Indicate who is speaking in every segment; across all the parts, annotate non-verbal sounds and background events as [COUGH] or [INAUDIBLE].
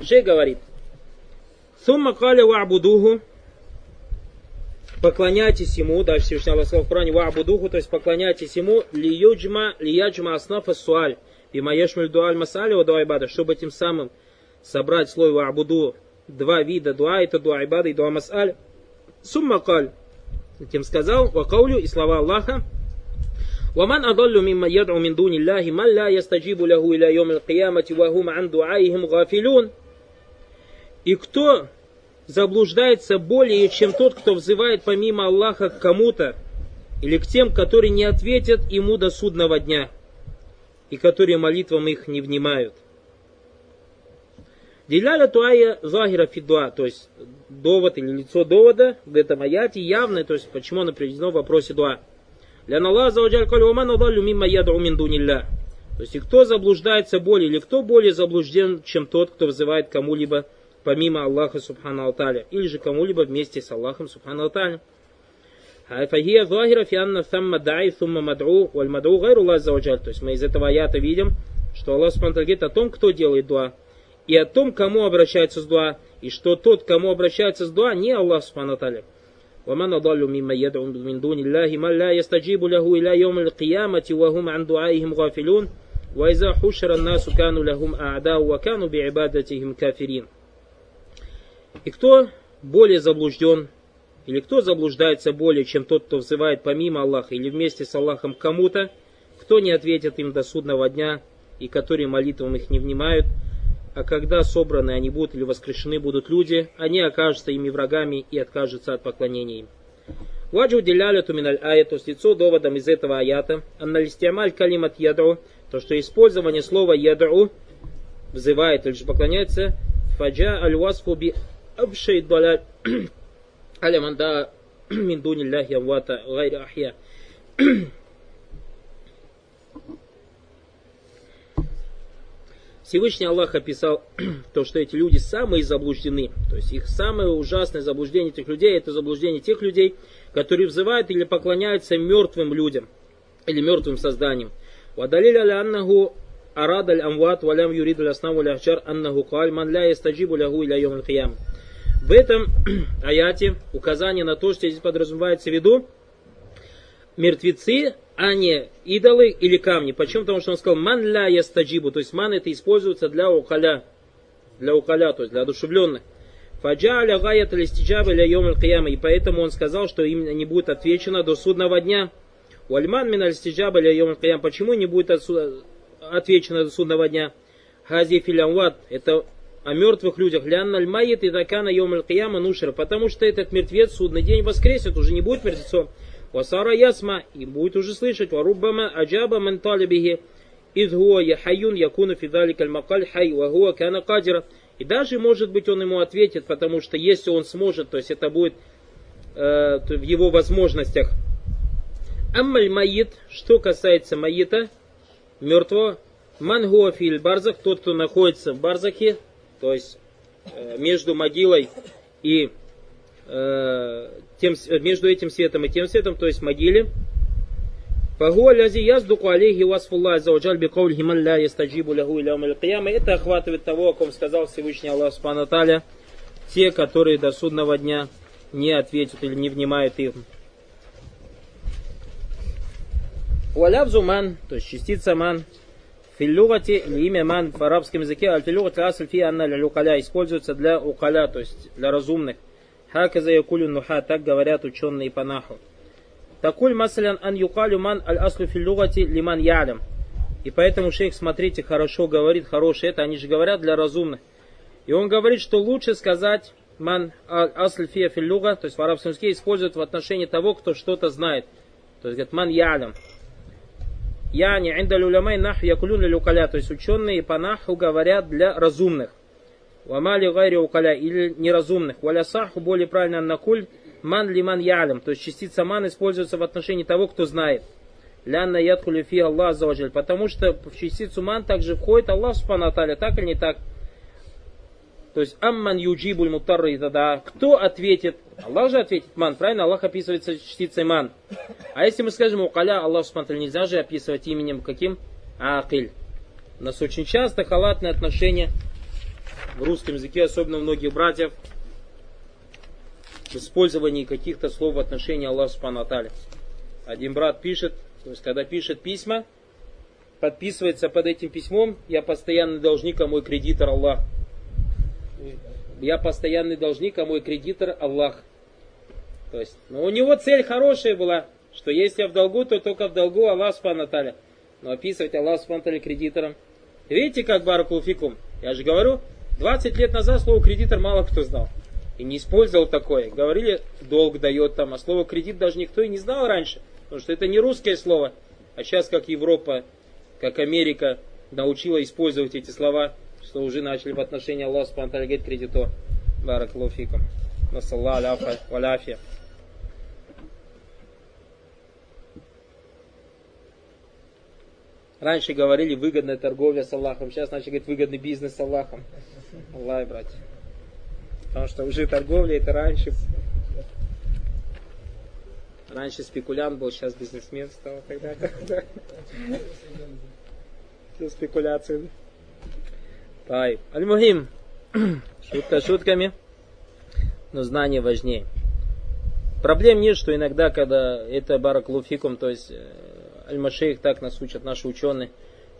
Speaker 1: Шей говорит, Сумма каля ва'будуху, поклоняйтесь ему, дальше Всевышний Аллах сказал в Коране, ва'будуху, то есть поклоняйтесь ему, лиюджма, лияджма аснафа суаль, бимаешмуль дуаль масали ва дуайбада, чтобы тем самым собрать слой ва'буду, два вида дуа, это дуа ибада и дуа масаль. Сумма каль, тем сказал, вакаулю и слова Аллаха, ومن أضل ممن يدعو من دون الله من لا يستجيب له إلى يوم القيامة وهم عن دعائهم غافلون и кто заблуждается более, чем тот, кто взывает помимо Аллаха к кому-то, или к тем, которые не ответят ему до судного дня, и которые молитвам их не внимают. Диляля туая захира фидуа, то есть довод или лицо довода в этом аяте явное, то есть почему оно приведено в вопросе дуа. Лян Аллах заваджаль калю уман адаллю мимма яду мин. То есть и кто заблуждается более, или кто более заблужден, чем тот, кто взывает кому-либо помимо Аллаха Субхану Алталя, или же кому-либо вместе с Аллахом Субхану Алталя. فهي ظاهرة في أن ثم داعي ثم مدعو والمدعو غير الله عز وجل. То есть мы из этого аята видим, что Аллах Субхану говорит о том, кто делает дуа, и о том, кому обращается с дуа, и что тот, кому обращается с дуа, не Аллах Субхану Алталя. ومن أضل ممن يدعو من دون الله من لا يستجيب له إلى يوم القيامة وهم عن دعائهم غافلون وإذا حشر الناس كانوا لهم أعداء وكانوا بعبادتهم كافرين и кто более заблужден, или кто заблуждается более, чем тот, кто взывает помимо Аллаха или вместе с Аллахом кому-то, кто не ответит им до судного дня, и которые молитвам их не внимают, а когда собраны они будут или воскрешены будут люди, они окажутся ими врагами и откажутся от поклонения им. Ваджу деляляту миналь аят, то есть лицо доводом из этого аята, анналистиамаль калимат ядру, то что использование слова ядру взывает или же поклоняется, фаджа аль أبشي الضلال على من دعا من دون الله أمواتا غير أحياء Всевышний Аллах описал то, что эти люди самые заблуждены. То есть их самое ужасное заблуждение этих людей, это заблуждение тех людей, которые взывают или поклоняются мертвым людям, или мертвым созданиям. Вадалиль аля аннаху арад аль амват валям юрид аль аснам валь ахчар аннаху каль ман ля ястаджибу лягу иля йом аль в этом [CLEARS THROAT] аяте указание на то, что здесь подразумевается в виду мертвецы, а не идолы или камни. Почему? Потому что он сказал ман ля ястаджибу, то есть ман это используется для укаля, для укаля, то есть для одушевленных. Фаджаля гаят листиджаба ля йом и поэтому он сказал, что им не будет отвечено до судного дня. Уальман мин алистиджаба ля йом почему не будет отвечено до судного дня? Хази филямват, это о мертвых людях. Лянналь майет и такана йом кияма нушер. Потому что этот мертвец судный день воскресит, уже не будет мертвецом. Васара ясма, и будет уже слышать. Варуббама аджаба ман талибихи. Из хуа яхаюн якуна фидалик аль макаль хай, вагуа кана кадира. И даже, может быть, он ему ответит, потому что если он сможет, то есть это будет э, в его возможностях. Аммаль майит, что касается майита, мертвого, мангуафиль барзах, тот, кто находится в барзахе, то есть э, между могилой и э, тем, между этим светом и тем светом, то есть могиле. فهو الذي يصدق عليه وصف الله عز وجل بقوله من لا يستجيب له إلى يوم القيامة. Это охватывает того, о ком сказал Всевышний Аллах Субхану Таля, те, которые до судного дня не ответят или не внимают им. Валявзу ман, то есть частица ман, Филлюгати имя ман в арабском языке, аль-филлюгати асль фи анна лялюкаля используется для укаля, то есть для разумных. Хаказа якулю нуха, так говорят ученые по наху. Такуль масалян ан юкалю ман аль аслу филлюгати лиман ялям. И поэтому шейх, смотрите, хорошо говорит, хорошее это, они же говорят для разумных. И он говорит, что лучше сказать ман асль фия филлюга, то есть в арабском языке используют в отношении того, кто что-то знает. То есть говорит ман ялям. Яни индаль улямай наху якулюн лилюкаля. То есть ученые по наху говорят для разумных. Вамали гайри укаля или неразумных. Валя саху более правильно накуль ман лиман ялям. То есть частица ман используется в отношении того, кто знает. Лянна ядхули фи Аллах заваджаль. Потому что в частицу ман также входит Аллах субхану так или не так. То есть амман юджибуль мутарри тогда кто ответит? Аллах же ответит ман, правильно? Аллах описывается частицей ман. А если мы скажем укаля, Аллах субхану нельзя же описывать именем каким? Акиль. У нас очень часто халатное отношение в русском языке, особенно многих братьев, в использовании каких-то слов в отношении Аллаха Субхану Один брат пишет, то есть когда пишет письма, подписывается под этим письмом, я постоянный должник, а мой кредитор Аллах. Я постоянный должник, а мой кредитор Аллах. То есть, но у него цель хорошая была, что если я в долгу, то только в долгу Аллах Субхану Но описывать Аллах Субхану кредитором. Видите, как Баракулфикум? Я же говорю, 20 лет назад слово кредитор мало кто знал. И не использовал такое. Говорили, долг дает там, а слово кредит даже никто и не знал раньше. Потому что это не русское слово. А сейчас, как Европа, как Америка научила использовать эти слова, что уже начали в отношении Аллаха Субтитры говорить кредитор. Баракалуфикум. Насалла аляфа валяфия. Раньше говорили выгодная торговля с Аллахом, сейчас начали говорить выгодный бизнес с Аллахом. Аллах, братья. Потому что уже торговля это раньше. Раньше спекулянт был, сейчас бизнесмен стал. Тогда. Все спекуляции. Тай. Аль-Мухим. Шутка шутками. Но знание важнее. Проблем нет, что иногда, когда это бараклуфикум, то есть э, Аль-Машейх так нас учат наши ученые,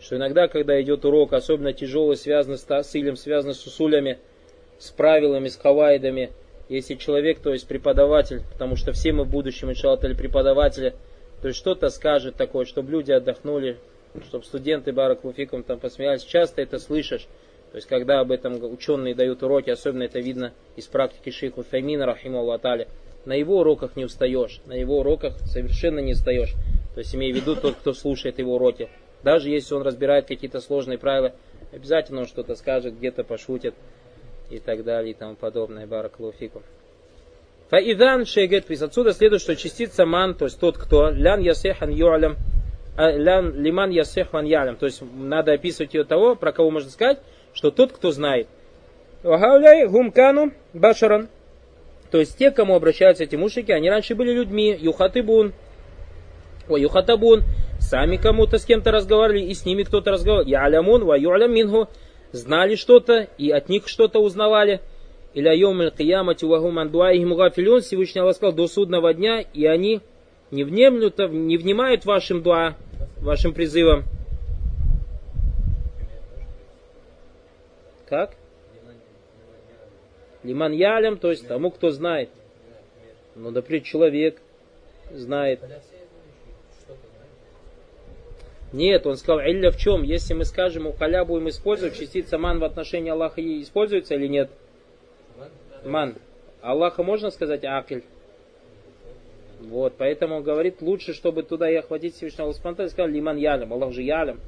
Speaker 1: что иногда, когда идет урок, особенно тяжелый, связанный с тасилем, связанный с усулями, с правилами, с хавайдами, если человек, то есть преподаватель, потому что все мы в будущем, иншаллах, преподаватели, то есть что-то скажет такое, чтобы люди отдохнули, чтобы студенты Барак Луфиком там посмеялись. Часто это слышишь. То есть, когда об этом ученые дают уроки, особенно это видно из практики шейха Файмина, рахима Аллатали, на его уроках не устаешь, на его уроках совершенно не устаешь. То есть имея в виду тот, кто слушает его уроки. Даже если он разбирает какие-то сложные правила, обязательно он что-то скажет, где-то пошутит и так далее и тому подобное. Баракалуфику. Фаидан шейгет приз. Отсюда следует, что частица ман, то есть тот, кто лян ясехан юалям, а, лян лиман ясехан ялям. То есть надо описывать ее того, про кого можно сказать, что тот, кто знает. Вахауляй гумкану башаран. То есть те, к кому обращаются эти мушики, они раньше были людьми, юхатыбун, Ва юхатабун, сами кому-то с кем-то разговаривали, и с ними кто-то разговаривал. Я алямун, ва ю'алям минху, знали что-то, и от них что-то узнавали. Или айом аль-киямати вахум андуаихим гафилюн, Всевышний Аллах сказал, до судного дня, и они не внемлют, не внимают вашим дуа, вашим призывам. Как? Лиман ялям, то есть тому, кто знает. Ну, например, человек знает. Нет, он сказал, илля в чем? Если мы скажем, у халя будем использовать, частица ман в отношении Аллаха используется или нет? Ман. Аллаха можно сказать акиль? Вот, поэтому он говорит, лучше, чтобы туда и охватить Всевышнего Аллаха сказал, лиман ялям, Аллах же ялям.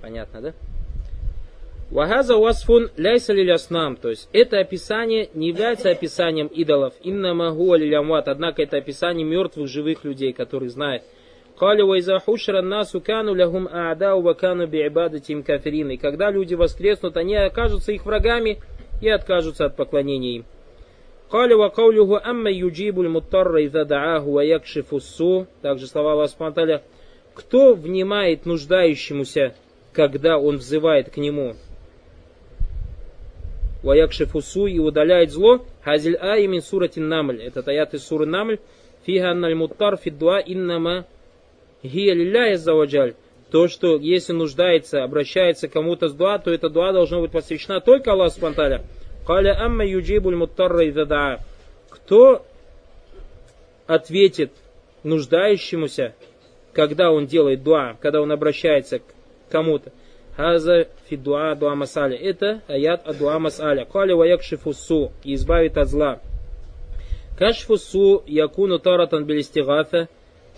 Speaker 1: Понятно, да? Вахаза уасфун ляйса лиляснам, то есть это описание не является описанием идолов, инна магу алилямват, однако это описание мертвых живых людей, которые знают. Кали вайза насу кану лягум а'дау ва кану би'ибадатим кафирин. И когда люди воскреснут, они окажутся их врагами и откажутся от поклонения им. Кали ва амма юджибуль муттарра иза дааху ва якшифу су. Также слова Аллаха Кто внимает нуждающемуся, когда он взывает к нему? Ваякшифу су и удаляет зло. Хазиль а имин суратин намль. Это аят из суры намль. Фига анналь муттар фиддуа иннама гия лилля заваджаль, то, что если нуждается, обращается кому-то с дуа, то эта дуа должна быть посвящена только Аллаху Субтитры. Каля амма юджибуль муттарра идада. Кто ответит нуждающемуся, когда он делает дуа, когда он обращается к кому-то. Хаза фи дуа масаля. Это аят ад дуа масаля. Каля ва якшифу И избавит от зла. Кашфу су якуну таратан билистигафа.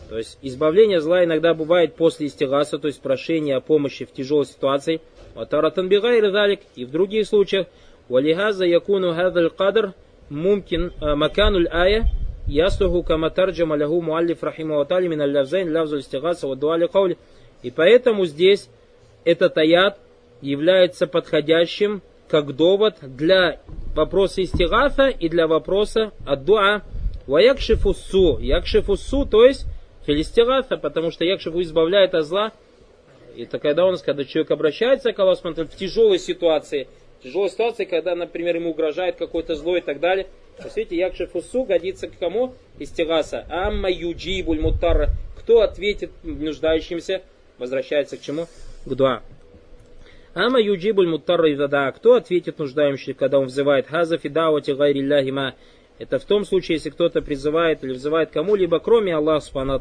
Speaker 1: То есть избавление зла иногда бывает после истигаса, то есть прошения о помощи в тяжелой ситуации. Ватаратан бигайр залик. И в других случаях. Валихаза якуну хадаль кадр мумкин э, макануль ая ясуху кама тарджама лягу муаллиф рахиму ватали мин аллавзайн лавзу истигаса ва дуали каули. И поэтому здесь этот аят является подходящим как довод для вопроса истигафа и для вопроса ад-дуа. Ваякшифуссу. Якшифуссу, то есть филистигафа, потому что Якшев избавляет от зла. Это когда он, когда человек обращается к Аллаху в тяжелой ситуации, тяжелой ситуации, когда, например, ему угрожает какое-то зло и так далее. По сути, якши фусу годится к кому? Истигаса. Амма юджибуль мутарра. Кто ответит нуждающимся? Возвращается к чему? К дуа. Ама юджибуль муттарра изада. Кто ответит нуждающимся, когда он взывает? Хаза фидауати гайрилляхи ма. Это в том случае, если кто-то призывает или взывает кому-либо, кроме Аллаха Субхану.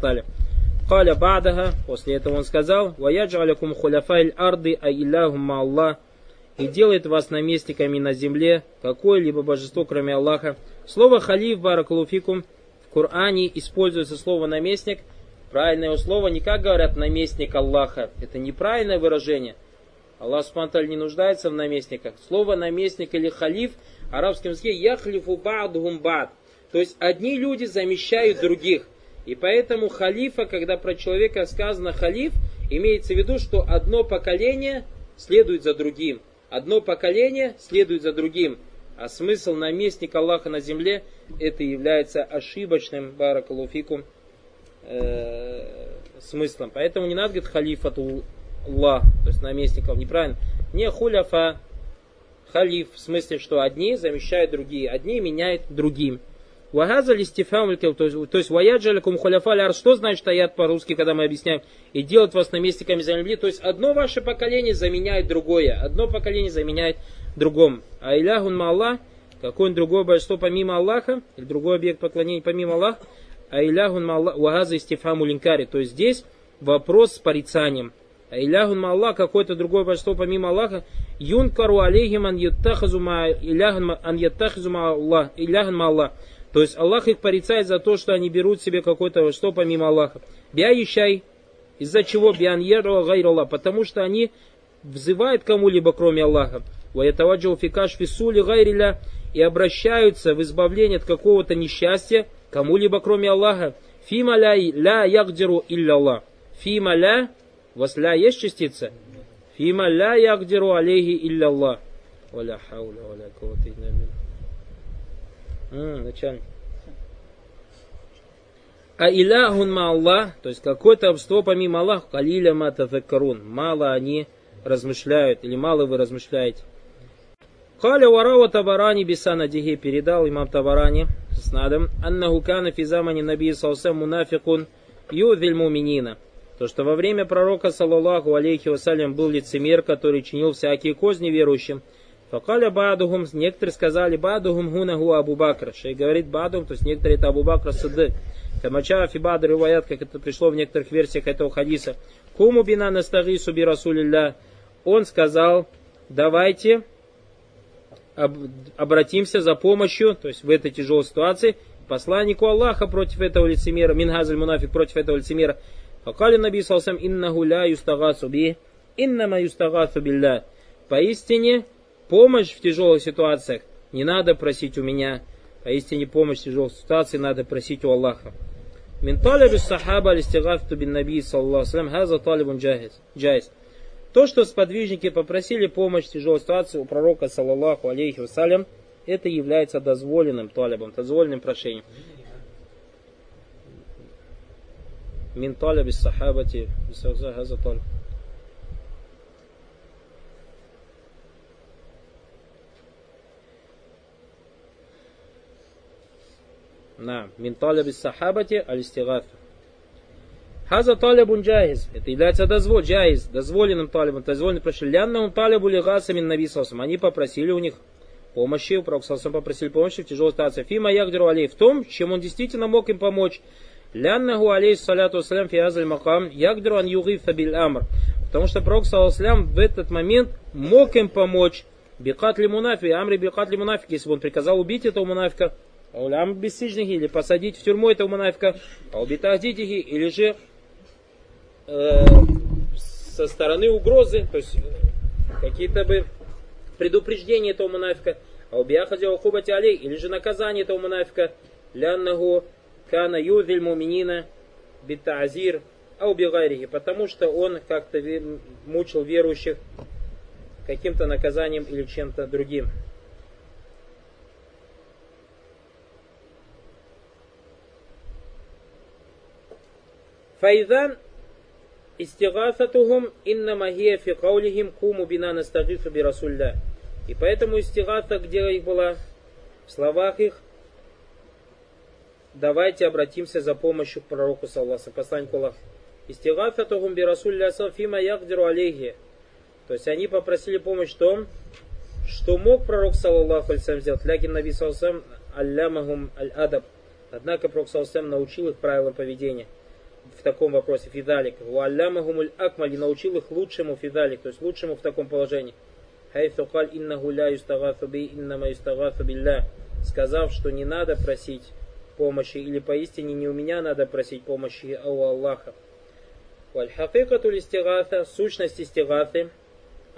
Speaker 1: Каля бадага, после этого он сказал, «Ваяджалякум хуляфайль арды а илляхум Аллах» и делает вас наместниками на земле какое-либо божество, кроме Аллаха. Слово халиф баракалуфикум в Коране используется слово наместник. Правильное слово не как говорят наместник Аллаха. Это неправильное выражение. Аллах Субтитры не нуждается в наместниках. Слово наместник или халиф в арабском языке яхлифу ба'дхум бад. То есть одни люди замещают других. И поэтому халифа, когда про человека сказано халиф, имеется в виду, что одно поколение следует за другим. Одно поколение следует за другим. А смысл наместника Аллаха на земле, это является ошибочным, баракалуфикум, э, смыслом. Поэтому не надо говорить халифату Аллах, то есть наместников, неправильно. Не хуляфа, халиф, в смысле, что одни замещают другие, одни меняют другим. Вагаза листифам, то есть, то есть ваяджалякум хуляфа что значит аят по-русски, когда мы объясняем, и делать вас наместниками земли, то есть одно ваше поколение заменяет другое, одно поколение заменяет другом. А иляхун Аллах, какое-нибудь другое божество помимо Аллаха, или другой объект поклонения помимо Аллаха, а иляхун Аллах, вагаза истифаму линкари, то есть здесь вопрос с порицанием. А иляхун Аллах, какое-то другое божество помимо Аллаха, юнкару алейхим ан яттахазу ма иляхан ан яттахазу ма Аллах, иляхан ма Аллах. То есть Аллах их порицает за то, что они берут себе какое-то что помимо Аллаха. Бя ищай. Из-за чего биан ерва гайраллах? Потому что они взывают кому-либо, кроме Аллаха. Ваятаваджау фикаш фисули гайриля и обращаются в избавление от какого-то несчастья кому-либо, кроме Аллаха. Фима ля, ля ягдиру илля Аллах. Фима ля, вас ля есть частица? Фима ля ягдиру алейхи илля Аллах. Валя хауля, валя кавата начальник. А иляхун ма Аллах, то есть какое-то обство помимо Аллаха, калиля ма тафаккарун. Мало они размышляют, или мало вы размышляете. Каля варава табарани бисанадихи передал имам Табарани с надом, аннаху кана фи замани наби салсам мунафикун юдвиль муминина. То, что во время пророка, саллаллаху алейхи вассалям, был лицемер, который чинил всякие козни верующим. Факаля бадухум, некоторые сказали бадухум гунаху Абу Бакр. Шей говорит бадухум, то есть некоторые это Абу Бакр Садык. Камача Фибадр Руваят, как это пришло в некоторых версиях этого хадиса. Куму бина настагису би Расулилля. Он сказал, давайте обратимся за помощью, то есть в этой тяжелой ситуации, посланнику Аллаха против этого лицемера, Минхазаль Мунафик против этого лицемера. Факали Наби Салсам иннаху ля юстагасу би, иннама. Поистине, помощь в тяжелых ситуациях не надо просить у меня. Поистине помощь в тяжелых ситуациях надо просить у Аллаха. Мин талиб сахаба алистигафту бин наби саллаху салям хаза талибун джайз. То, что сподвижники попросили помощь в тяжелой ситуации у пророка саллаллаху алейхи вассалям, это является дозволенным талибом, дозволенным прошением. Мин талиб сахабати хаза талиб. На, мин талаби сахабати аль-истигафа. Хаза талябун джайз. Это является дозвол, джайз, дозволенным талибом, дозволенным прошли. он талябу лигаса мин наби Они попросили у них помощи, у пророка попросили помощи в тяжелой ситуации. Фима ягдру алей в том, чем он действительно мог им помочь. Ляннаху алей саляту салям фиазаль макам ягдру ан югифа бил амр. Потому что пророк салям в этот момент мог им помочь. Бикатли мунафи, амри бикатли мунафик, если бы он приказал убить этого мунафика, Аулям бессижнихи, или посадить в тюрьму этого мунафика, аубитахдитихи, или же э, со стороны угрозы, то есть какие-то бы предупреждения этого мунафика, аубиахади аухубати алей, или же наказание этого мунафика, ляннаху кана юзиль муминина битазир аубигайрихи, потому что он как-то мучил верующих каким-то наказанием или чем-то другим. Файзан истигафатухум иннама хия фи каулихим куму бина настагифу би Расулля. И поэтому истигата, где их была, в словах их, давайте обратимся за помощью к пророку, саллаху, посланнику Аллаха. Истигататухум би Расулля фима ягдиру алейхи. То есть они попросили помощь в том, что мог пророк, саллаху алейсам, сделать. Лякин наби саллаху аллямахум аль-адаб. Однако пророк саллаху научил их правилам поведения в таком вопросе, фидалик. Уаллямахум аль-акмаль, научил их лучшему фидалик, то есть лучшему в таком положении. Хайфу каль иннаху ля юстагату би иннама юстагату билля. Сказав, что не надо просить помощи, или поистине не у меня надо просить помощи, а у Аллаха. Вальхакикату листигата, сущность истигаты,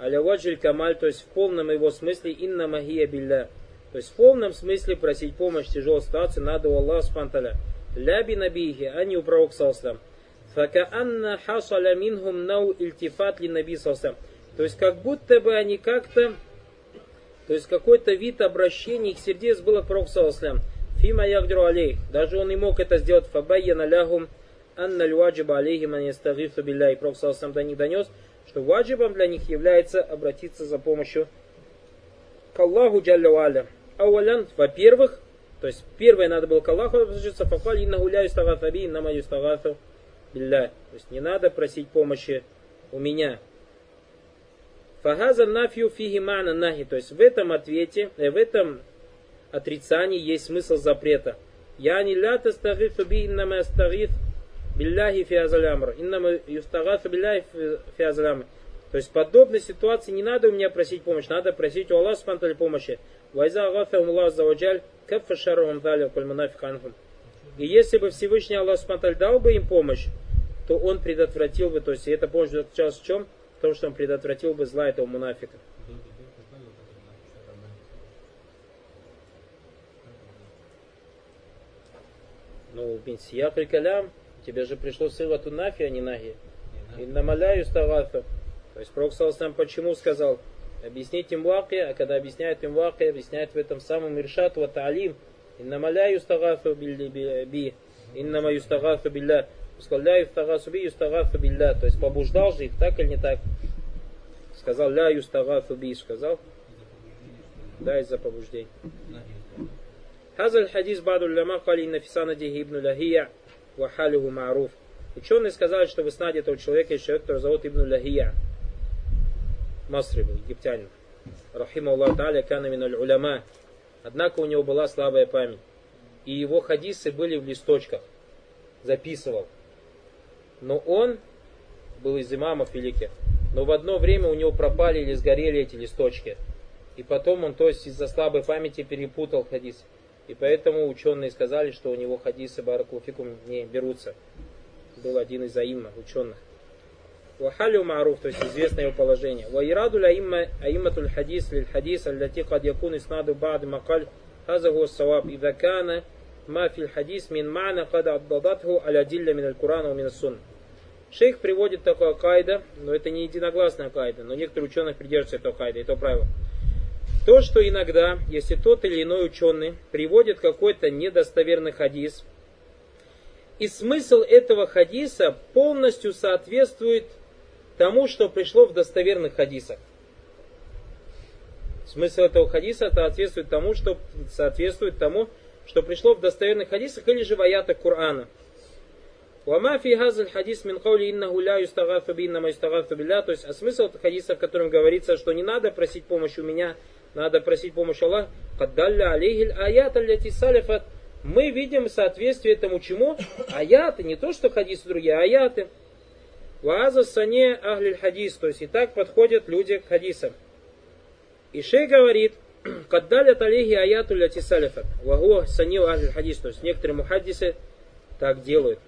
Speaker 1: аля ваджиль камаль, то есть в полном его смысле инна магия билля. То есть в полном смысле просить помощь в тяжелой ситуации надо у Аллаха спанталя. Ляби набихи, а не у пророка салсам. Факаанна хасаля минхум нау ильтифат ли наби салсам. То есть как будто бы они как-то, то есть какой-то вид обращения их сердец было к пророку салсам. Фима ягдру алей. Даже он не мог это сделать. Фабайя лягум анна льваджиба алейхим анистагифу билля. И Пророк сам до них донес, что ваджибом для них является обратиться за помощью к Аллаху Джалля. Ауалян, во-первых, то есть первое надо было к Аллаху обратиться, факаль инна гуляю стагафаби, инна мою стагафу билля. То есть не надо просить помощи у меня. Фагаза нафью фиги мана нахи. То есть в этом ответе, э, в этом отрицании есть смысл запрета. Я не ля тастагифу би иннама астагиф билляхи фиазалямр. Иннама юстагафу билляхи фиазалямр. То есть в подобной ситуации не надо у меня просить помощь, надо просить у Аллаха помощи. Вайза агафахум Аллах заваджаль, каффа шарухам дали кульманафик анхум. И если бы Всевышний Аллах спанталь дал бы им помощь, то он предотвратил бы, то есть эта помощь заключалась в чем? В том, что он предотвратил бы зла этого мунафика. Ну, бинсия калям, тебе же пришло сила нафи, а не наги. И намаляю ставафа. То есть Пророк сам почему сказал, объяснить им ваки, а когда объясняет им ваки, объясняет в этом самом иршат ва таалим. Иннамаля юстагафу би, иннама юстагафу билля. Сказал, ля юстагасу би, юстагафу билля. То есть побуждал же их, так или не так? Сказал, ля юстагафу би, сказал. Да, из-за побуждения. هذا الحديث بعض العلماء قال إن في سنده ابن لهيع وحاله معروف. Ученые сказали, что в иснаде этого человека есть человек, который зовут Ибн Лахия. Масри был, египтянин. Рахима Аллах Та'аля кана мин уляма. Однако у него была слабая память. И его хадисы были в листочках. Записывал. Но он был из имамов великих. Но в одно время у него пропали или сгорели эти листочки. И потом он, то есть из-за слабой памяти перепутал хадисы. И поэтому ученые сказали, что у него хадисы Баракулфикум не берутся. Был один из аимма, ученых. Вахалю маруф, то есть известное его положение. Ваираду аимма аимматуль хадис лиль хадис, аллати кад якун иснаду бад макаль, хаза гуа саваб, ида кана ма фил хадис мин ма'на кад аддадатху аля дилля мин аль-Курана мин сун. Шейх приводит такое кайда, но это не единогласная кайда, но некоторые ученые придерживаются этого кайда, это правило. То, что иногда, если тот или иной ученый приводит какой-то недостоверный хадис, и смысл этого хадиса полностью соответствует тому, что пришло в достоверных хадисах. Смысл этого хадиса соответствует тому, что соответствует тому, что пришло в достоверных хадисах или же в аятах Корана. Вама фи хазаль хадис мин каули иннаху ля юстагафу би иннама юстагафу билля. То есть, а смысл этого хадиса, в котором говорится, что не надо просить помощи у меня, надо просить помощи Аллаха. Каддалля алейхиль аят алляти салифат. Мы видим соответствие этому чему? Аяты, не то, что хадисы другие, аяты. Вааза сане ахлиль хадис. То есть и так подходят люди к хадисам. И шей говорит, [CLEARS THROAT] Каддалят алейхи аяту ляти салифат. Вагуа санил ахлиль хадис. То есть некоторые мухаддисы так делают.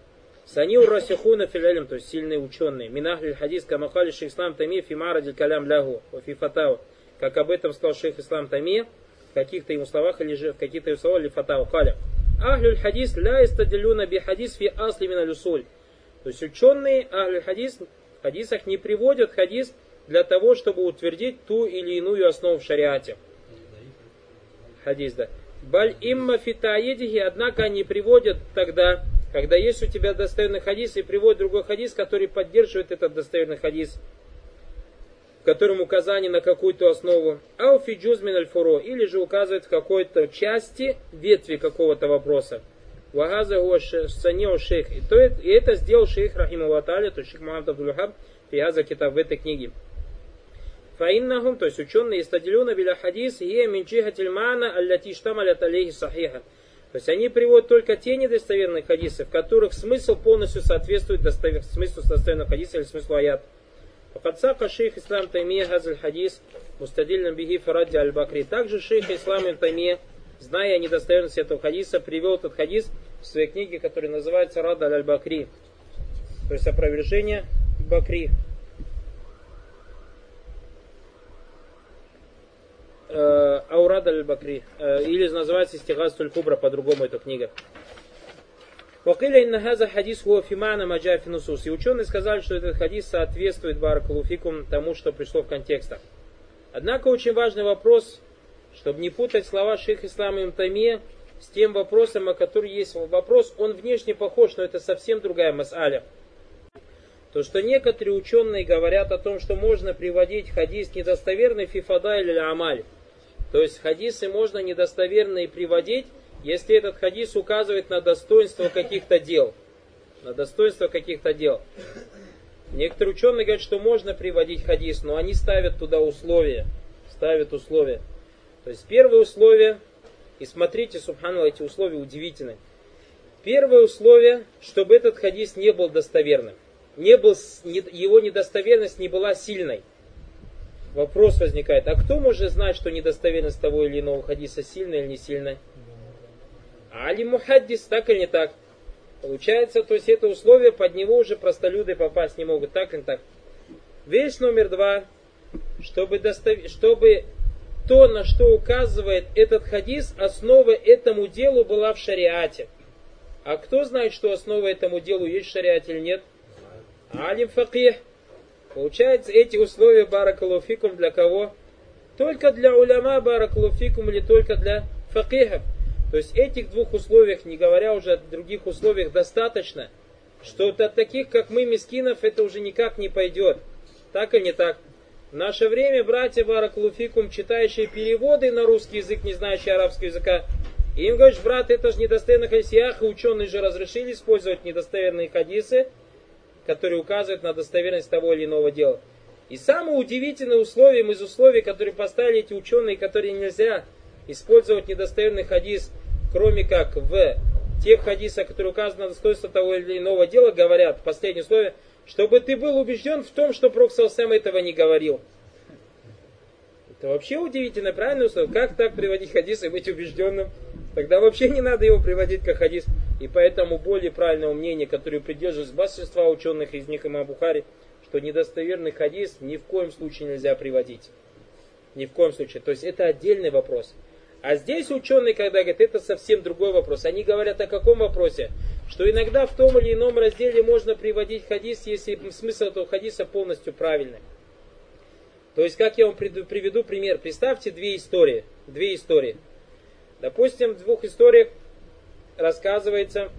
Speaker 1: Санил расихуна филялим, то есть сильные ученые. Минахлиль хадис, камахали шейх тами фимара диль калям лягу, фифатау как об этом сказал шейх Ислам Тами, в каких-то ему словах или же в каких-то его словах, или фатау, каля. Ахлюль хадис ля истадилюна би хадис фи асли мина люсуль. То есть ученые ахлюль хадис в хадисах не приводят хадис для того, чтобы утвердить ту или иную основу в шариате. Хадис, да. Баль имма фитаедихи, однако они приводят тогда, когда есть у тебя достоверный хадис, и приводят другой хадис, который поддерживает этот достоверный хадис котором указание на какую-то основу, ауфи джузмин аль или же указывает в какой-то части ветви какого-то вопроса. Вагаза санеу шейх. И, то, и это сделал шейх Рахиму Ваталя, то есть шейх Мухаммад Абдулхаб, фиаза китаб в этой книге. Фаиннахум, то есть ученые истадилюна биля хадис, и минджихатиль мана аллати штамалят сахиха. То есть они приводят только те недостоверные хадисы, в которых смысл полностью соответствует достовер... смыслу достоверного хадиса или смыслу аят. Факадсака шейх Ислам Таймия Газаль Хадис Мустадильным Биги Фаради Аль-Бакри. Также шейх Ислам Таймия, зная о недостоверности этого хадиса, привел этот хадис в своей книге, которая называется Рада Аль-Бакри. То есть опровержение Бакри. Э, Аурад аль-Бакри, э, или называется Стигаз Кубра, по-другому эта книга. Вакиля инна хаза хадис хуа. И ученые сказали, что этот хадис соответствует баракалуфикум тому, что пришло в контекстах. Однако очень важный вопрос, чтобы не путать слова шейх Ислама Имтамия с тем вопросом, о котором есть вопрос, он внешне похож, но это совсем другая масаля. То, что некоторые ученые говорят о том, что можно приводить хадис недостоверный фифада или амаль. То есть хадисы можно недостоверные приводить, если этот хадис указывает на достоинство каких-то дел. На достоинство каких-то дел. Некоторые ученые говорят, что можно приводить хадис, но они ставят туда условия. Ставят условия. То есть первое условие, и смотрите, субхану, эти условия удивительны. Первое условие, чтобы этот хадис не был достоверным. Не был, его недостоверность не была сильной вопрос возникает, а кто может знать, что недостоверность того или иного хадиса сильная или не сильная? Али мухаддис, так или не так? Получается, то есть это условие, под него уже простолюды попасть не могут, так или не так? Вещь номер два, чтобы, достав... чтобы то, на что указывает этот хадис, основа этому делу была в шариате. А кто знает, что основа этому делу есть в шариате или нет? Алим факих. Получается, эти условия баракалуфикум для кого? Только для уляма баракалуфикум или только для факихов. То есть этих двух условиях, не говоря уже о других условиях, достаточно, что от таких, как мы, мискинов, это уже никак не пойдет. Так или не так? В наше время братья Баракулуфикум, читающие переводы на русский язык, не знающие арабского языка, им говоришь, брат, это же недостоверный хадис. и ученые же разрешили использовать недостоверные хадисы, которые указывают на достоверность того или иного дела. И самое удивительное условие из условий, которые поставили эти ученые, которые нельзя использовать недостоверный хадис, кроме как в тех хадисах, которые указаны на достоинство того или иного дела, говорят, последнее условие, чтобы ты был убежден в том, что Проксал Сэм этого не говорил. Это вообще удивительно, правильно условие? Как так приводить хадис и быть убежденным? Тогда вообще не надо его приводить как хадис. И поэтому более правильного мнения, которое придерживается большинства ученых, из них имам Бухари, что недостоверный хадис ни в коем случае нельзя приводить. Ни в коем случае. То есть это отдельный вопрос. А здесь ученые, когда говорят, это совсем другой вопрос. Они говорят о каком вопросе? Что иногда в том или ином разделе можно приводить хадис, если смысл этого хадиса полностью правильный. То есть, как я вам приведу пример. Представьте две истории. Две истории. Допустим, в двух историях рассказывается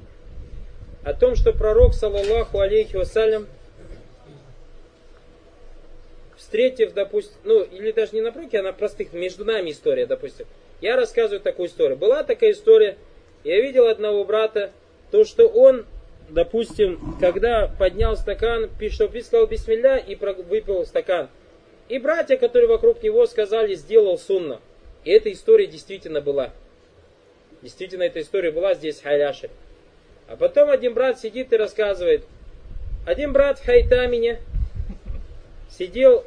Speaker 1: о том, что пророк, саллаллаху алейхи вассалям, встретив, допустим, ну, или даже не на пророке, а на простых, между нами история, допустим. Я рассказываю такую историю. Была такая история, я видел одного брата, то, что он, допустим, когда поднял стакан, что сказал бисмилля и выпил стакан. И братья, которые вокруг него сказали, сделал сунна. И эта история действительно была. Действительно, эта история была здесь в Хайляше. А потом один брат сидит и рассказывает. Один брат в Хайтамине сидел,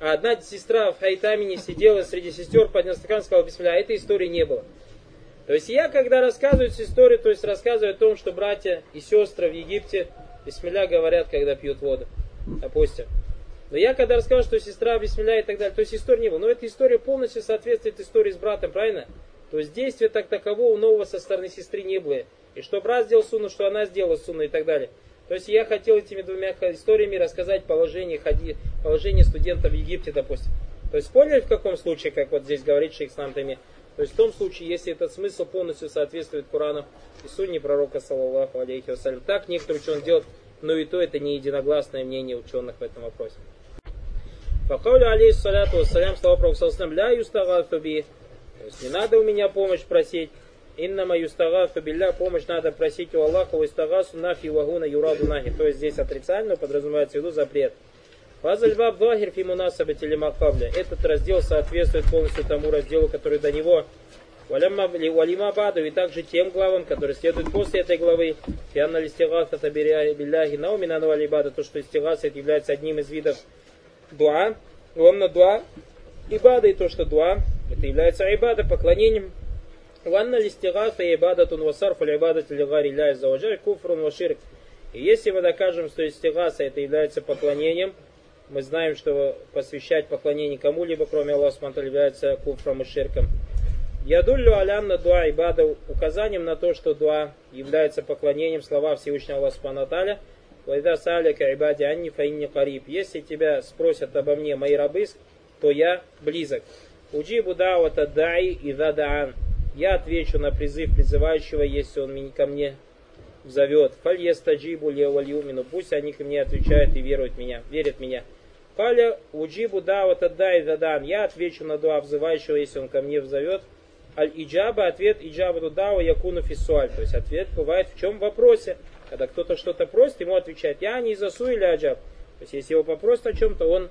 Speaker 1: а одна сестра в Хайтамине сидела среди сестер, поднял стакан, сказал бисмилля, а этой истории не было. То есть я, когда рассказываю эту историю, то есть рассказываю о том, что братья и сестры в Египте бисмилля говорят, когда пьют воду, допустим. Но я когда рассказываю, что сестра бисмилля и так далее, то есть истории не было. Но эта история полностью соответствует истории с братом, правильно? То есть действия так такового нового со стороны сестры не было. И что брат сделал суну, что она сделала суну и так далее. То есть я хотел этими двумя историями рассказать положение, ходи, положение студента в Египте, допустим. То есть поняли в каком случае, как вот здесь говорит шейх Снамтами? То есть в том случае, если этот смысл полностью соответствует Корану и сунне пророка, саллаллаху алейхи вассалям. Так некоторые ученые делают, но и то это не единогласное мнение ученых в этом вопросе. Факауля алейхиссалату вассалям, слава Пророку ля юстагафу би. То есть не надо у меня помощь просить. Иннама юстагафу билля, помощь надо просить у Аллаха, у истагасу нафи вагуна юраду нахи. То есть здесь отрицательно подразумевается виду запрет. Фазальбаб вахир фимунасаба телемакабля. Этот раздел соответствует полностью тому разделу, который до него. Валима баду и также тем главам, которые следуют после этой главы. Фианна листигаса табиряхи наумина валибада. То, что истигаса является одним из видов дуа. Омна дуа. Ибада и то, что дуа. Это является айбада, поклонением. Ванна листигаса ибадатун васарфу ибадат лигари ля заваджаль куфрун ваширк. И если мы докажем, что истигаса это является поклонением, мы знаем, что посвящать поклонение кому-либо, кроме Аллаха является куфром и ширком. Ядуллю алянна дуа ибада указанием на то, что дуа является поклонением слова Всевышнего Аллаха Субтитры. Вайда салика ибади анни фаинни кариб. Если тебя спросят обо мне мои рабы, то я близок. Уджибу да'вата да'i и да'ан. Я отвечу на призыв призывающего, если он ко мне зовет. Фаль естаджибу левальюмину. Пусть они ко мне отвечают и веруют меня, верят меня. Каля уджибу давата дай задан. Я отвечу на дуа взывающего, если он ко мне взовет. Аль иджаба, ответ иджаба дудава якуну фисуаль. То есть ответ бывает в чем вопросе. Когда кто-то что-то просит, ему отвечает, я не засу или аджаб. То есть если его попросят о чем-то, он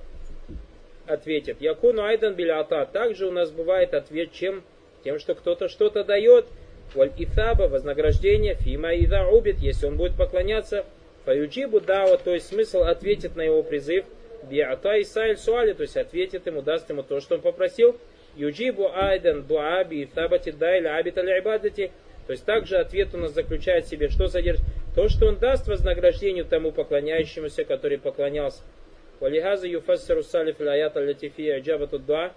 Speaker 1: ответит. Якуну айдан билята. Также у нас бывает ответ чем? Тем, что кто-то что-то дает. Валь итаба, вознаграждение, фима ида убит, если он будет поклоняться. Фаюджибу дава, то есть смысл ответит на его призыв – биата и сайl суали, то есть ответит ему, даст ему то, что он попросил. Юджибу айдан дуаби табати дайли абит ибадати. То есть также ответ у нас заключает в себе, что содержит то, что он даст вознаграждению тому поклоняющемуся, который поклонялся. Валихаза юфассиру салиф аята латифия джабату дуа,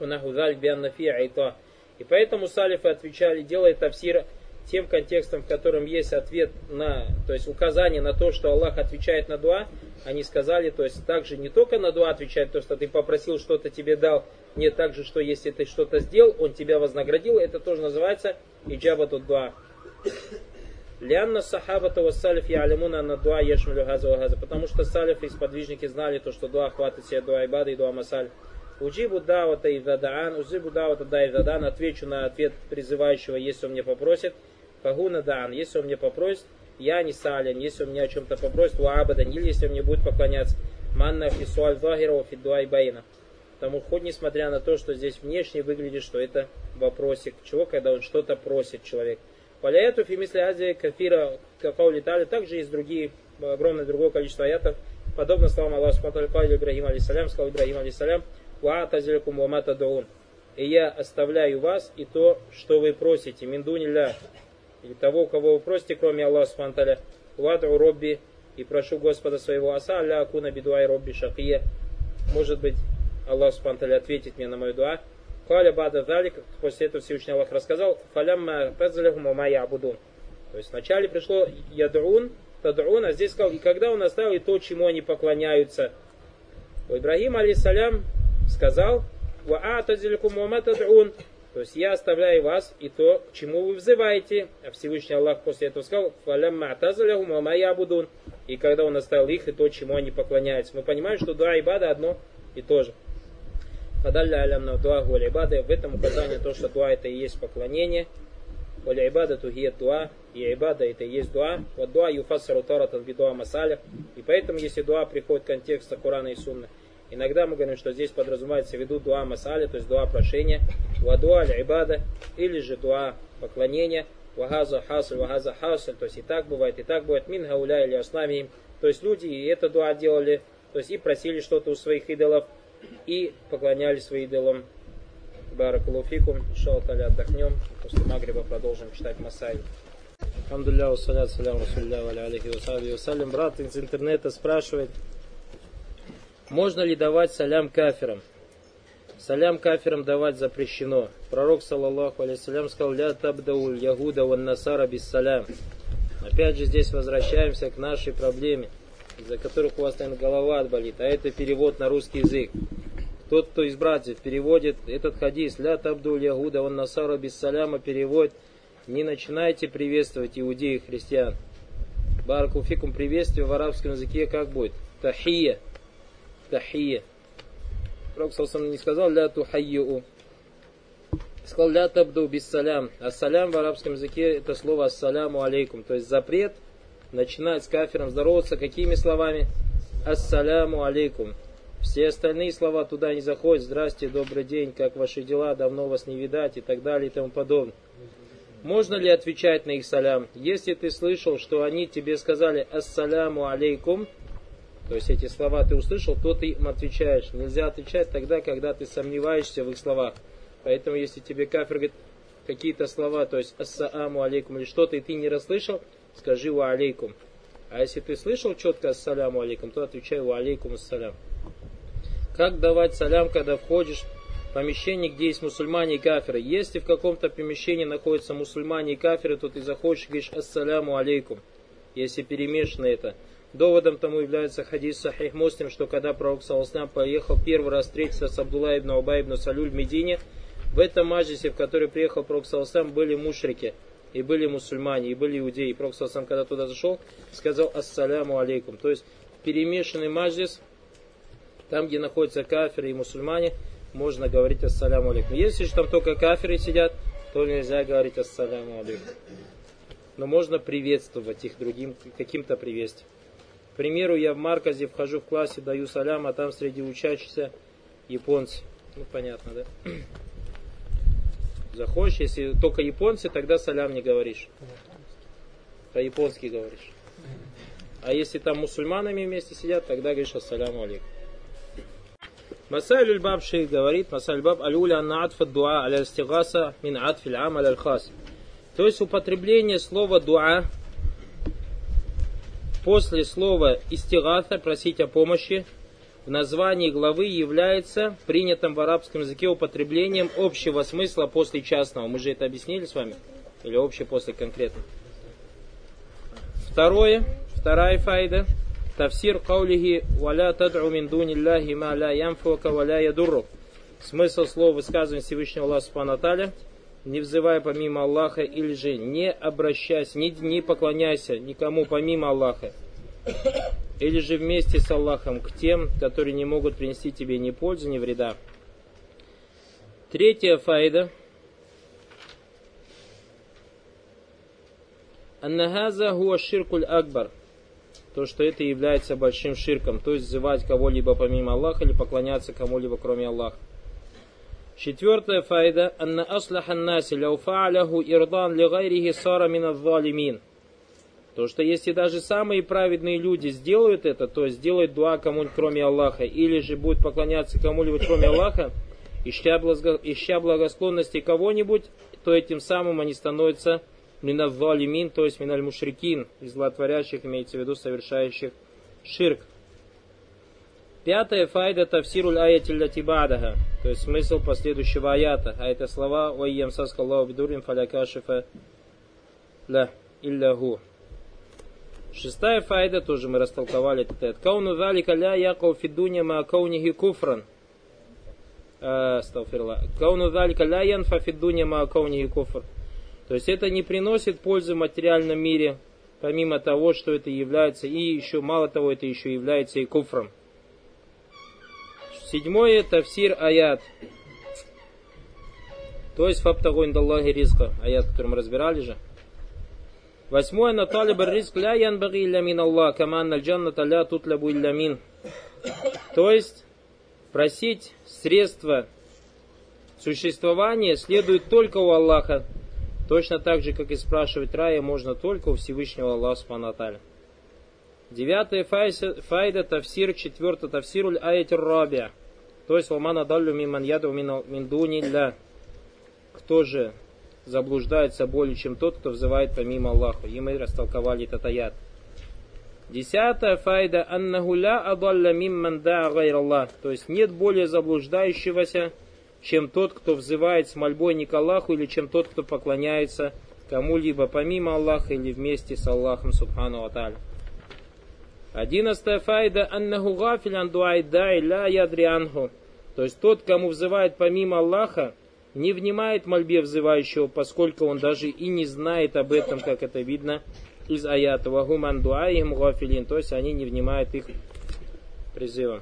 Speaker 1: унахудаль бианнафия айта. И поэтому салифы отвечали, делая тавсир тем контекстом, в котором есть ответ на, то есть указание на то, что Аллах отвечает на дуа, они сказали, то есть также не только на дуа отвечает, то, что ты попросил, что-то тебе дал, не так же, что если ты что-то сделал, он тебя вознаградил, это тоже называется иджабату дуа. Лянна сахабата ва салиф ялимуна на дуа ешмалю газа газа. Потому что салиф и сподвижники знали то, что дуа хватит себе дуа ибада и дуа масаль. Уджибу давата и задаан, уджибу давата да и задан, отвечу на ответ призывающего, если он мне попросит. Фагуна даан, если он мне попросит, я не салин, если он меня о чем-то попросит, уабадан, или если он мне будет поклоняться. Манна фисуаль захирова фидуай байна. Потому хоть несмотря на то, что здесь внешне выглядит, что это вопросик чего, когда он что-то просит человек. Поляету фимисли азии кафира какау летали, также есть другие, огромное другое количество аятов, подобно словам Аллаху Субтитры Ибрагим алейсалям, сказал Ибрагим алейсалям, ва тазилькум ва даун. И я оставляю вас и то, что вы просите, миндуниля, или того, кого вы просите, кроме Аллаха Субтитры, вадру робби, и прошу Господа своего аса, аля акуна бидуай робби шакия. Может быть, Аллах Субтитры ответит мне на мою дуа. Каля бада далик, после этого Всевышний Аллах рассказал, фалямма тазалихум моя абудун. То есть вначале пришло ядун, тадун, а здесь сказал, и когда он оставил и то, чему они поклоняются. Ибрагим, алейсалям, сказал, то есть я оставляю вас и то, к чему вы взываете. А Всевышний Аллах после этого сказал, ябудун. И когда он оставил их и то, чему они поклоняются. Мы понимаем, что дуа и бада одно и то же. Алям на дуа гуля ибада. В этом указание то, что дуа это и есть поклонение. Гуля ибада тухия дуа. И ибада это и есть дуа. Вот дуа юфассару таратан бидуа масаля. И поэтому, если дуа приходит в контекст Корана и Сунны, Иногда мы говорим, что здесь подразумевается в виду дуа масали, то есть дуа прошения, вадуа ибада, или же дуа поклонения, вагаза хасаль, вагаза хасаль, то есть и так бывает, и так бывает, мин гауля или основами, то есть люди и это дуа делали, то есть и просили что-то у своих идолов, и поклонялись своим идолам. Баракулуфикум, шалтали отдохнем, после Магриба продолжим читать Масай. Алхамдулилля, салят, салям, расулля, алейхи вассалям. Брат из интернета спрашивает, можно ли давать салям кафирам? Салям кафирам давать запрещено. Пророк, саллаллаху алейсалям, сказал, ля табдауль ягуда ван насара без салям. Опять же здесь возвращаемся к нашей проблеме, из-за которых у вас, наверное, голова отболит, а это перевод на русский язык. Тот, кто из братьев переводит этот хадис, ля табдуль ягуда ван насара без саляма, переводит, не начинайте приветствовать иудеев христиан. Баракулфикум приветствие в арабском языке как будет? Тахия тахия. Пророк Саусам не сказал ля тухайю. Сказал ля табду без салям. А салям в арабском языке это слово ассаляму алейкум. То есть запрет начинать с кафиром здороваться какими словами? Ассаляму алейкум. Все остальные слова туда не заходят. Здрасте, добрый день, как ваши дела, давно вас не видать и так далее и тому подобное. Можно ли отвечать на их салям? Если ты слышал, что они тебе сказали ассаляму алейкум, то есть эти слова ты услышал, то ты им отвечаешь. Нельзя отвечать тогда, когда ты сомневаешься в их словах. Поэтому если тебе кафир говорит какие-то слова, то есть ассааму алейкум или что-то, и ты не расслышал, скажи ва алейкум. А если ты слышал четко ассаляму алейкум, то отвечай ва алейкум ассалям. Как давать салям, когда входишь помещение, где есть мусульмане и кафиры? Если в каком-то помещении находятся мусульмане и кафиры, то ты заходишь и говоришь ассаляму алейкум, если перемешано это. Доводом тому является хадис Сахих Муслим, что когда пророк Саласнам поехал первый раз встретиться с Абдулла ибн Убай ибн Салюль в Медине, в этом маджисе, в который приехал пророк Саласнам, были мушрики, и были мусульмане, и были иудеи. И пророк Саласнам, когда туда зашел, сказал ассаляму алейкум. То есть перемешанный маджис – там, где находятся кафиры и мусульмане, можно говорить ассаляму алейкум. Если же там только кафиры сидят, то нельзя говорить ассаляму алейкум. Но можно приветствовать их другим каким-то приветствием. К примеру, я в Марказе вхожу в классе, даю салям, а там среди учащихся японцы. Ну, понятно, да? [CLEARS THROAT] Заходишь, если только японцы, тогда салям не говоришь. По-японски говоришь. А если там мусульманами вместе сидят, тогда говоришь ассаляму алейкум. Масайль баб шейх говорит, Масайль баб алюля анна атфа дуа аля стигаса мин атфиль ам аля хас. То есть употребление слова дуа после слова истигата, просить о помощи, в названии главы является принятым в арабском языке употреблением общего смысла после частного. Мы же это объяснили с вами? Или общее после конкретного? Второе, вторая файда – Тавсир каулихи валя тадру мин дуниллахи ма ямфука валя ядурру. Смысл слова высказывания Всевышнего Аллаха Субхану не взывая помимо Аллаха или же не обращайся, не, не поклоняйся никому помимо Аллаха. Или же вместе с Аллахом к тем, которые не могут принести тебе ни пользы, ни вреда. Третья файда. Аннахаза хуа ширкуль акбар – то, что это является большим ширком, то есть взывать кого-либо помимо Аллаха или поклоняться кому-либо кроме Аллаха. Четвертая файда. Анна аслахан наси ляу ирдан ли гайрихи сара мин То, что если даже самые праведные люди сделают это, то есть сделают дуа кому-нибудь кроме Аллаха, или же будут поклоняться кому-либо кроме Аллаха, ища, благо, благосклонности кого-нибудь, то этим самым они становятся минаввалимин, то есть миналь мушрикин, из злотворящих, имеется в виду совершающих ширк. Пятая файда тавсируль аятиль латибадаха, то есть смысл последующего аята, а это слова «Ой ямсаскаллаху бидурим фалякашифа ла илляху». Шестая файда, тоже мы растолковали этот аят. Кауну залика ля якау фидуня ма каунихи куфран. Астафирла. Кауну залика ля янфа фидуня ма каунихи куфран. То есть это не приносит пользы в материальном мире, помимо того, что это является, и еще, мало того, это еще является и куфром. Седьмое, тавсир аят. То есть фабтагуин даллахи ризка, аят, который мы разбирали же. Восьмое, наталиб ризк ля янбаги илля мин Аллах, каман джанната ля тутлябу илля мин. То есть, просить средства существования следует только у Аллаха, Точно так же, как и спрашивать рая, можно только у Всевышнего Аллаха Субхану Девятая файда тавсир, четвертая тавсируль аятир рабия. То есть, вамана даллю миман миндуни ля. Кто же заблуждается более, чем тот, кто взывает помимо Аллаха. И мы растолковали этот аят. Десятая файда аннахуля адалля мимман да То есть нет более заблуждающегося, чем тот, кто взывает с мольбой не к Аллаху, или чем тот, кто поклоняется кому-либо помимо Аллаха или вместе с Аллахом Субхану Аталя. Одиннадцатая файда аннаху гафилян дуайдай ля ядрианху. То есть тот, кому взывает помимо Аллаха, не внимает мольбе взывающего, поскольку он даже и не знает об этом, как это видно из аята. Вагуман дуаихим гафилин. То есть они не внимают их призывам.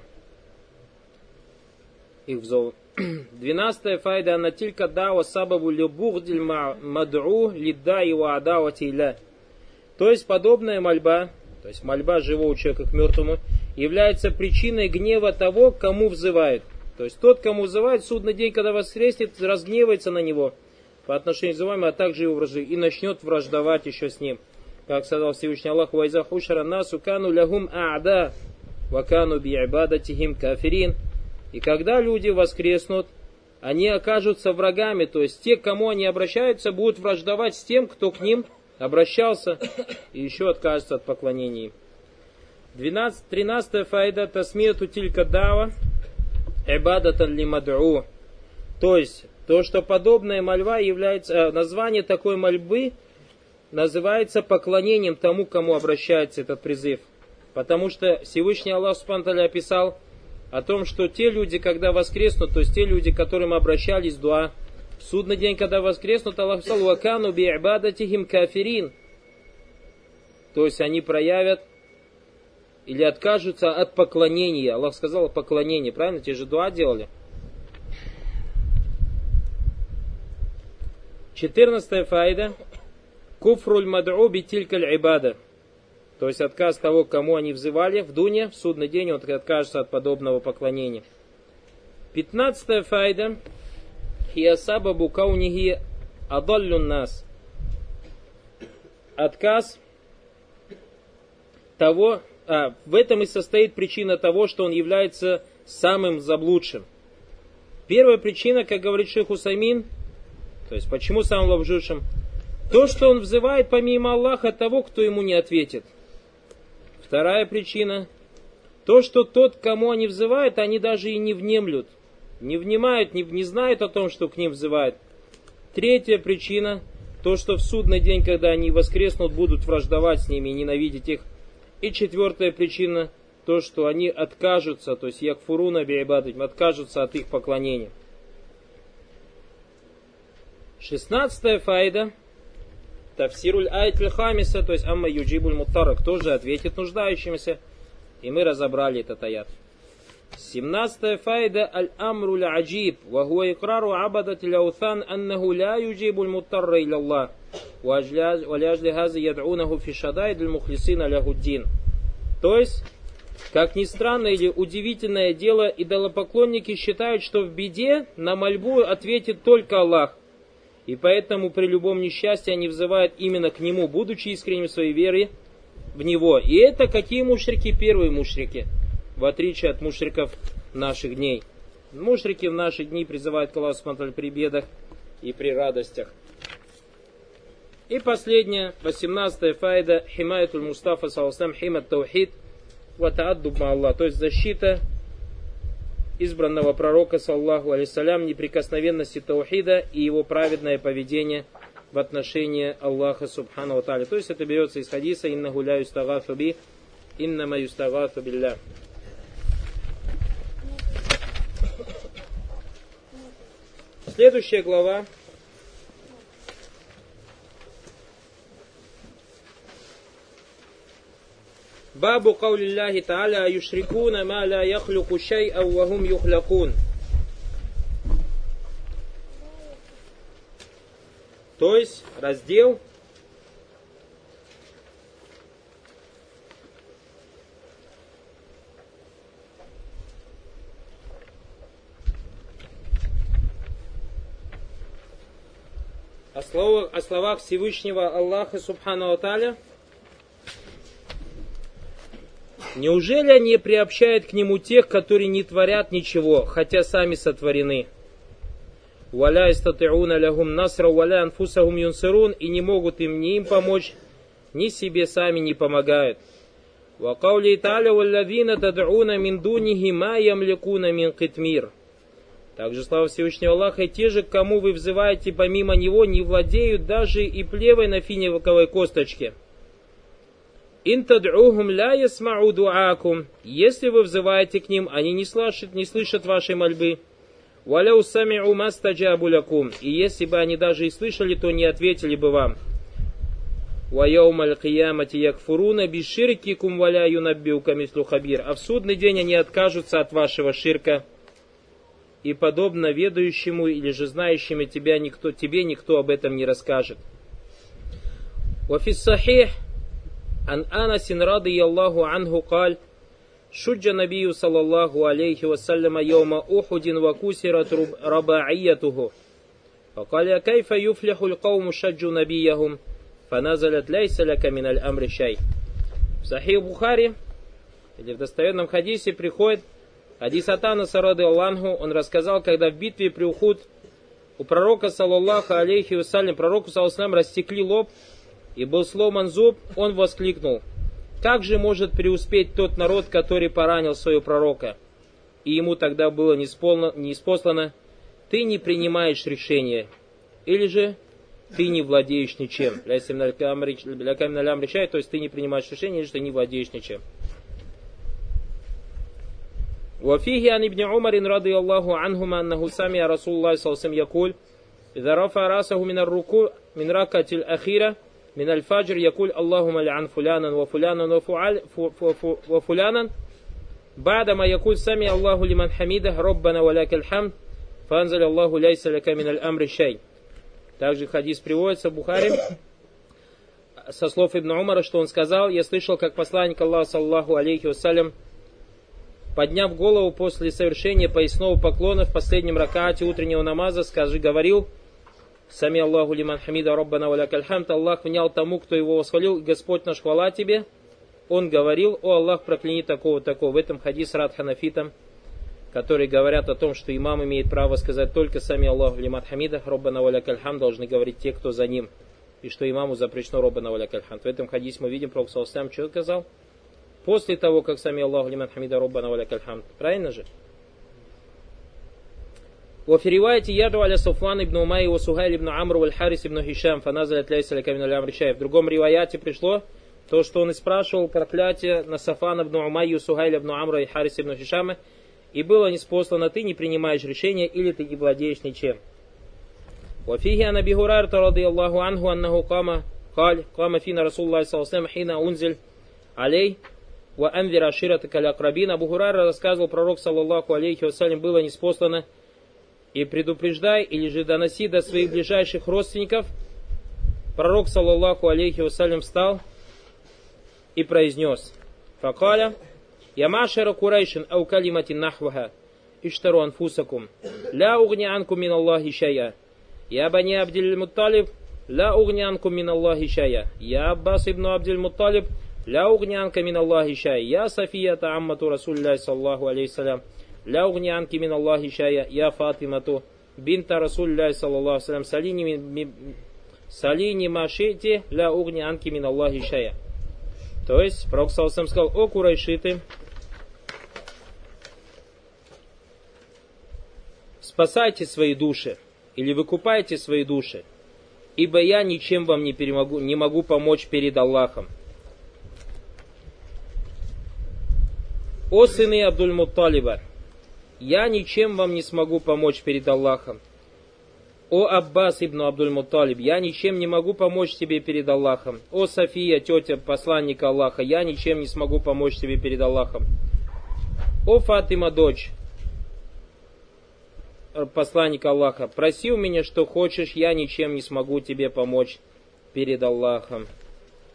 Speaker 1: их взор. [CLEARS THROAT] Двенадцатая файда она тилька дава сабабу любухдиль мадру лида и ваадавати То есть подобная мольба, то есть мольба живого человека к мертвому, является причиной гнева того, кому взывает. То есть тот, кому взывает, судный день, когда воскреснет, разгневается на него по отношению к взываемому, а также его вражи, и начнет враждовать еще с ним. Как сказал Всевышний Аллах, «Вайза хушара насу кану лягум а'да, вакану би'ибадатихим кафирин». И когда люди воскреснут, они окажутся врагами, то есть те, к кому они обращаются, будут враждовать с тем, кто к ним обращался и еще откажется от поклонения 12, 13 файда тасмияту тилька дава ибадатан ли мадру. То есть, то, что подобная мольва является, э, название такой мольбы называется поклонением тому, кому обращается этот призыв. Потому что Всевышний Аллах Субтитры описал о том, что те люди, когда воскреснут, то есть те люди, которым обращались дуа, в судный день, когда воскреснут, Аллах сказал, «Вакану би'ибадатихим кафирин». То есть они проявят или откажутся от поклонения. Аллах сказал поклонение, правильно? Те же дуа делали. Четырнадцатая файда. Куфруль мад'у битилькаль ибада. То есть отказ того, кому они взывали в дуне, в судный день он откажется от подобного поклонения. Пятнадцатая файда. Хиасабабу каунихи адаллюн нас. Отказ того, а, в этом и состоит причина того, что он является самым заблудшим. Первая причина, как говорит шейх Усаймин, то есть почему самым заблудшим, то, что он взывает помимо Аллаха того, кто ему не ответит – Вторая причина. То, что тот, кому они взывают, они даже и не внемлют. Не внимают, не, не знают о том, что к ним взывают. Третья причина. То, что в судный день, когда они воскреснут, будут враждовать с ними и ненавидеть их. И четвертая причина. То, что они откажутся, то есть якфуруна би'ибадатим, откажутся от их поклонения. Шестнадцатая файда – Тавсируль айт хамиса, то есть амма юджибуль муттара, кто же ответит нуждающимся. И мы разобрали этот аят. 17 файда аль-амру ля-аджиб, ва хуа икрару абадат ляухан аннаху ля юджибуль муттарра иля Аллах, ва ляжли хази яд'унаху фи шадайд аль-мухлисина лягуддин. То есть, как ни странно или удивительное дело, идолопоклонники считают, что в беде на мольбу ответит только Аллах, и поэтому при любом несчастье они взывают именно к Нему, будучи искренним в своей вере в Него. И это какие мушрики? Первые мушрики, в отличие от мушриков наших дней. Мушрики в наши дни призывают к Аллаху при бедах и при радостях. И последняя, 18 файда, химаятуль Мустафа салсам химат таухид, ватааддуб Аллах, то есть защита избранного пророка, саллаху алейсалям, неприкосновенности таухида и его праведное поведение в отношении Аллаха субхану ва То есть это берется из хадиса «Инна гуля юстагафу би, инна ма юстагафу билля». Следующая глава Бабу каулиллахи та'аля юшрикуна ма ла яхлюку шай'а ва юхлякун. То есть раздел словах, о словах Всевышнего Аллаха Субхану Аталя – Неужели они приобщают к нему тех, которые не творят ничего, хотя сами сотворены? Валя истатиуна лягум насра, валя анфусахум юнсирун, и не могут им ни им помочь, ни себе сами не помогают. Вакаули таля валлавина тад'уна мин дунихи ма ямликуна мин китмир. Также слава Всевышнего Аллаха, и те же, кому вы взываете помимо него, не владеют даже и плевой на финевоковой косточке. Ин тад'ухум ля ясмау дуакум. Если вы взываете к ним, они не слышат, не слышат вашей мольбы. Валяу сами'у мастаджабу лякум. И если бы они даже и слышали, то не ответили бы вам. Ваяум аль-киямати якфуруна биширкикум валя юнаббиука мислу. А в судный день они откажутся от вашего ширка и подобно ведающему или же знающему тебя никто, тебе никто об этом не расскажет. وفي الصحيح عن أنس رضي الله عنه قال شج النبي صلى الله عليه وسلم يوم أحد وكسرت رباعيته فقال كيف يفلح القوم شجوا نبيهم فنزلت ليس لك من الأمر شيء В Сахих Бухари или в достоверном хадисе приходит хадис Атана Сарады Аллаху, он рассказал, когда в битве при Ухуд у пророка, саллаллаху алейхи вассалям, пророку, саллаллаху растекли лоб, и был сломан зуб, он воскликнул, как же может преуспеть тот народ, который поранил своего пророка? И ему тогда было неиспослано, ты не принимаешь решения, или же ты не владеешь ничем. То есть ты не принимаешь решения, или же ты не владеешь ничем. وفيه عن ابن عمر رضي الله عنهما أنه سمع رسول الله صلى الله عليه وسلم يقول إذا رفع رأسه من الركوع من ركعة الأخيرة من الفجر يقول اللهم لعن فلانا وفلانا وفلانا بعدما يقول سمع الله لمن حميده ربنا ولك الحمد فانزل الله ليس لك من الأمر شيء Также хадис приводится в Бухаре со слов Ибн Умара, что он сказал, я слышал, как посланник Аллаха, саллаху алейхи вассалям, подняв голову после совершения поясного поклона в последнем ракате утреннего намаза, скажи, говорил, Сами Аллаху лиман хамида Роббана валякаль хамд. Аллах внял тому, кто его восхвалил. Господь наш хвала тебе. Он говорил, о Аллах, прокляни такого-такого. В этом хадис рад ханафитам, которые говорят о том, что имам имеет право сказать только сами Аллаху лиман хамида Роббана валякаль хамд. Должны говорить те, кто за ним. И что имаму запрещено Роббана валякаль хамд. В этом хадисе мы видим, Пророк Салсам что сказал? После того, как сами Аллаху лиман хамида Роббана валякаль хамд. Правильно же? وفي رواية يدعو على صفوان ибн Умай и Сухайль ибн Амр валь Харис ибн Хишам фаназалят лейса ля камин алям В другом риваяте пришло то, что он и спрашивал проклятие на Сафан ибн Умай и Сухайль ибн Амра и Харис ибн Хишама, и было неспослано, ты не принимаешь решения или ты не владеешь ничем. وفيه عن ابي هريره رضي الله عنه انه قام قال قام فينا رسول الله صلى الله عليه وسلم حين انزل عليه Ва анвир аширата калякрабин. Абу Хурара рассказывал пророк, саллаллаху алейхи вассалям, было неспослано. И предупреждай, или же доноси до своих ближайших родственников. Пророк, саллаллаху алейхи вассалям, встал и произнес. Факаля, ямашара курайшин ау калиматин нахваха. Иштару анфусакум. Ля угни анку мин Аллахи шая. Я бани Абдиль Мутталиб, ля угни анкум мин Аллахи шая. Я Аббас ибн Абдиль Мутталиб, ля угни анка мин Аллахи шая, Я Софията аммату Расулляй, саллаху алейхи لا أغني عنك من الله شيئا يا فاطمة بنت رسول الله صلى الله عليه وسلم سليني Салини машите ля угни анки мин Аллахи шая. То есть, Пророк Саусам сказал, о курайшиты, спасайте свои души или выкупайте свои души, ибо я ничем вам не, перемогу, не могу помочь перед Аллахом. О сыны Абдуль-Мутталиба, я ничем вам не смогу помочь перед Аллахом. О Аббас ибн Абдуль-Мутталиб, я ничем не могу помочь тебе перед Аллахом. О София, тетя посланника Аллаха, я ничем не смогу помочь тебе перед Аллахом. О Фатима, дочь посланника Аллаха, проси у меня, что хочешь, я ничем не смогу тебе помочь перед Аллахом.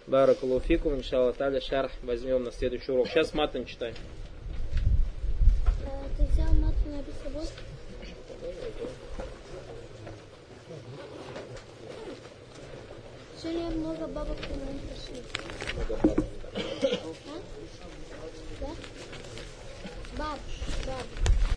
Speaker 1: Баракулуфикум, иншаллах, таля шарх возьмем на следующий урок. Сейчас матом читаем. Сегодня много бабок к нам пришли.